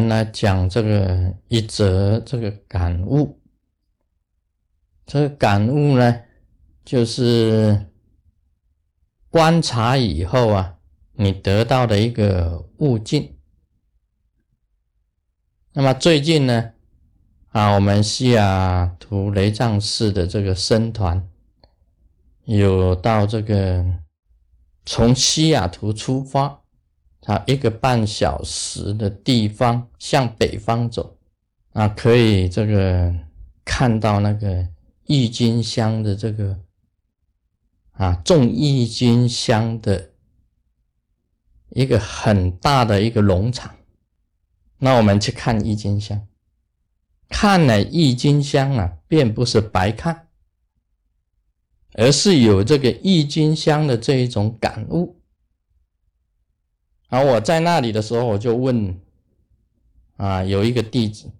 们来讲这个一则这个感悟。这个感悟呢，就是观察以后啊，你得到的一个悟境。那么最近呢，啊，我们西雅图雷藏寺的这个僧团有到这个从西雅图出发，啊，一个半小时的地方向北方走，啊，可以这个看到那个郁金香的这个啊种郁金香的一个很大的一个农场。那我们去看郁金香，看了郁金香啊，并不是白看，而是有这个郁金香的这一种感悟。而我在那里的时候，我就问啊，有一个弟子，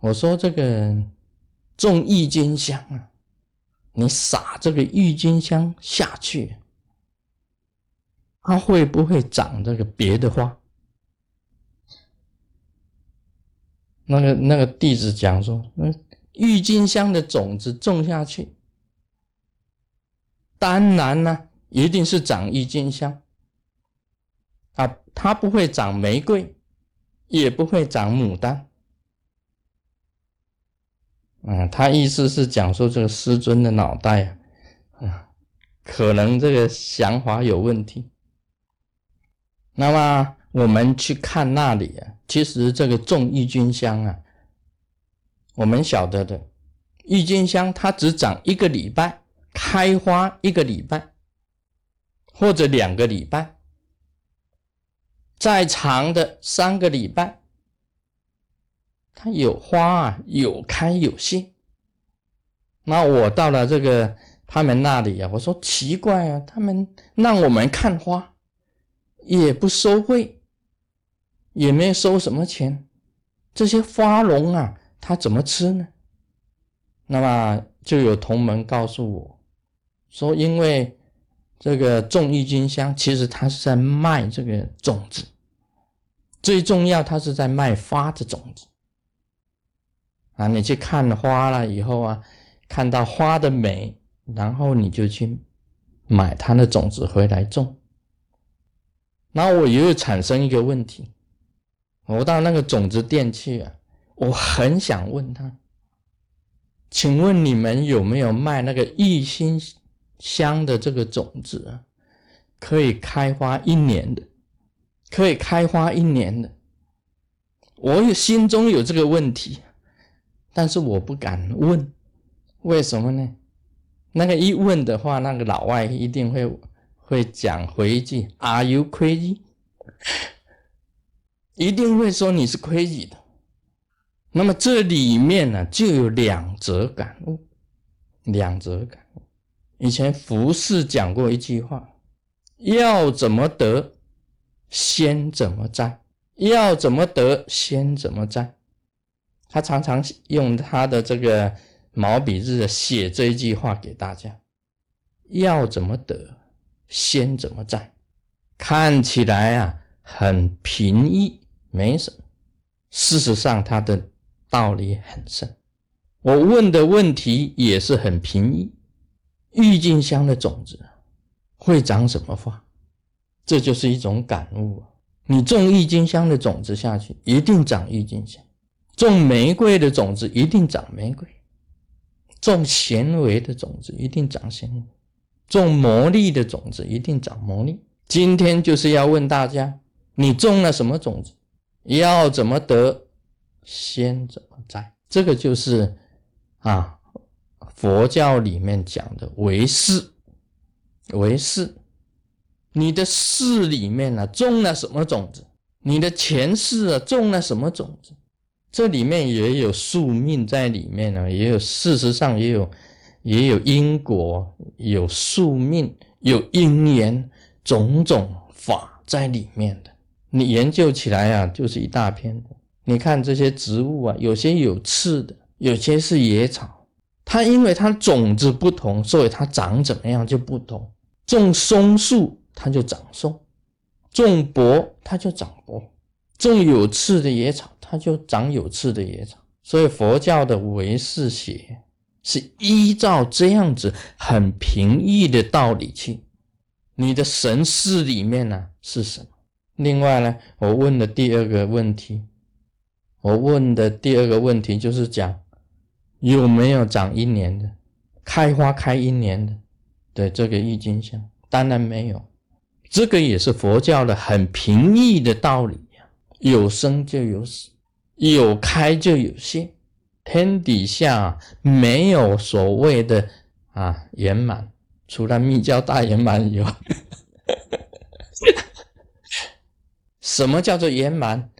我说这个种郁金香啊，你撒这个郁金香下去，它会不会长这个别的花？那个那个弟子讲说，那郁金香的种子种下去，当然呢，一定是长郁金香啊，它不会长玫瑰，也不会长牡丹。嗯，他意思是讲说这个师尊的脑袋啊，可能这个想法有问题。那么。我们去看那里啊，其实这个种郁金香啊，我们晓得的，郁金香它只长一个礼拜，开花一个礼拜，或者两个礼拜，再长的三个礼拜，它有花啊，有开有谢。那我到了这个他们那里啊，我说奇怪啊，他们让我们看花，也不收费。也没收什么钱，这些花农啊，他怎么吃呢？那么就有同门告诉我，说因为这个种郁金香，其实他是在卖这个种子，最重要他是在卖花的种子啊。你去看花了以后啊，看到花的美，然后你就去买它的种子回来种。那我又产生一个问题。我到那个种子店去啊，我很想问他，请问你们有没有卖那个郁金香的这个种子啊？可以开花一年的，可以开花一年的。我有心中有这个问题，但是我不敢问，为什么呢？那个一问的话，那个老外一定会会讲回一句：“Are you crazy？” 一定会说你是 crazy 的，那么这里面呢就有两则感悟，两则感。以前胡适讲过一句话：要怎么得，先怎么栽；要怎么得，先怎么栽。他常常用他的这个毛笔字写这一句话给大家：要怎么得，先怎么栽。看起来啊很平易。没什么，事实上，他的道理很深。我问的问题也是很平易。郁金香的种子会长什么花？这就是一种感悟啊！你种郁金香的种子下去，一定长郁金香；种玫瑰的种子，一定长玫瑰；种纤维的种子，一定长纤维；种魔力的种子，一定长魔力。今天就是要问大家：你种了什么种子？要怎么得，先怎么栽，这个就是啊，佛教里面讲的为事，为事。你的事里面呢，种了什么种子？你的前世啊，种了什么种子？这里面也有宿命在里面呢，也有事实上也有也有因果，有宿命，有因缘，种种法在里面的。你研究起来啊，就是一大片的。你看这些植物啊，有些有刺的，有些是野草。它因为它种子不同，所以它长怎么样就不同。种松树它就长松，种柏它就长柏，种有刺的野草，它就长有刺的野草。所以佛教的唯识学是依照这样子很平易的道理去。你的神识里面呢是什么？另外呢，我问的第二个问题，我问的第二个问题就是讲有没有长一年的，开花开一年的，对这个郁金香，当然没有。这个也是佛教的很平易的道理呀，有生就有死，有开就有谢，天底下没有所谓的啊圆满。除了密教大圆满以外，什么叫做圆满？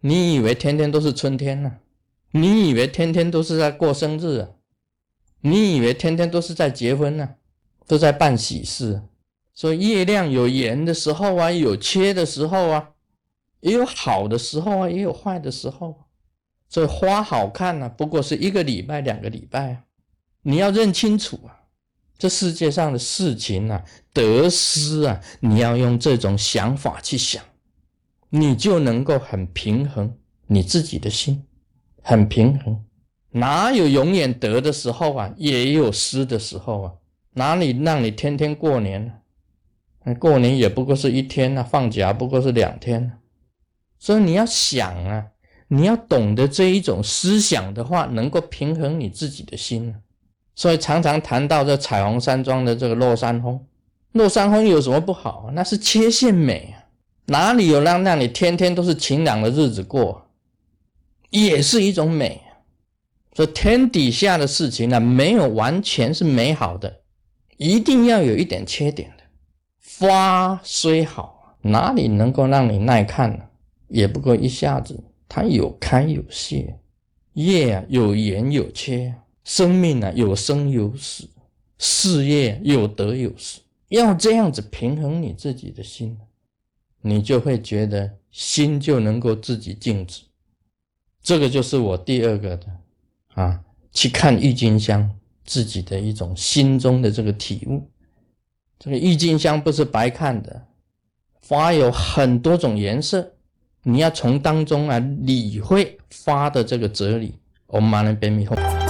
你以为天天都是春天呢？你以为天天都是在过生日啊？你以为天天都是在结婚呢？都在办喜事？所以月亮有圆的时候啊，有缺的时候啊，也有好的时候啊，也有坏的时候。所以花好看呢，不过是一个礼拜、两个礼拜啊，你要认清楚啊。这世界上的事情啊，得失啊，你要用这种想法去想，你就能够很平衡你自己的心，很平衡。哪有永远得的时候啊？也有失的时候啊。哪里让你天天过年呢？过年也不过是一天啊，放假不过是两天。所以你要想啊，你要懂得这一种思想的话，能够平衡你自己的心啊。所以常常谈到这彩虹山庄的这个落山风，落山风有什么不好？那是缺陷美啊，哪里有让让你天天都是晴朗的日子过，也是一种美。所以天底下的事情呢，没有完全是美好的，一定要有一点缺点的。花虽好，哪里能够让你耐看呢？也不过一下子，它有开有谢，叶啊有圆有缺。生命呢，有生有死；事业有得有失。要这样子平衡你自己的心，你就会觉得心就能够自己静止。这个就是我第二个的啊，去看郁金香自己的一种心中的这个体悟。这个郁金香不是白看的，花有很多种颜色，你要从当中啊理会花的这个哲理。我们马上变迷惑。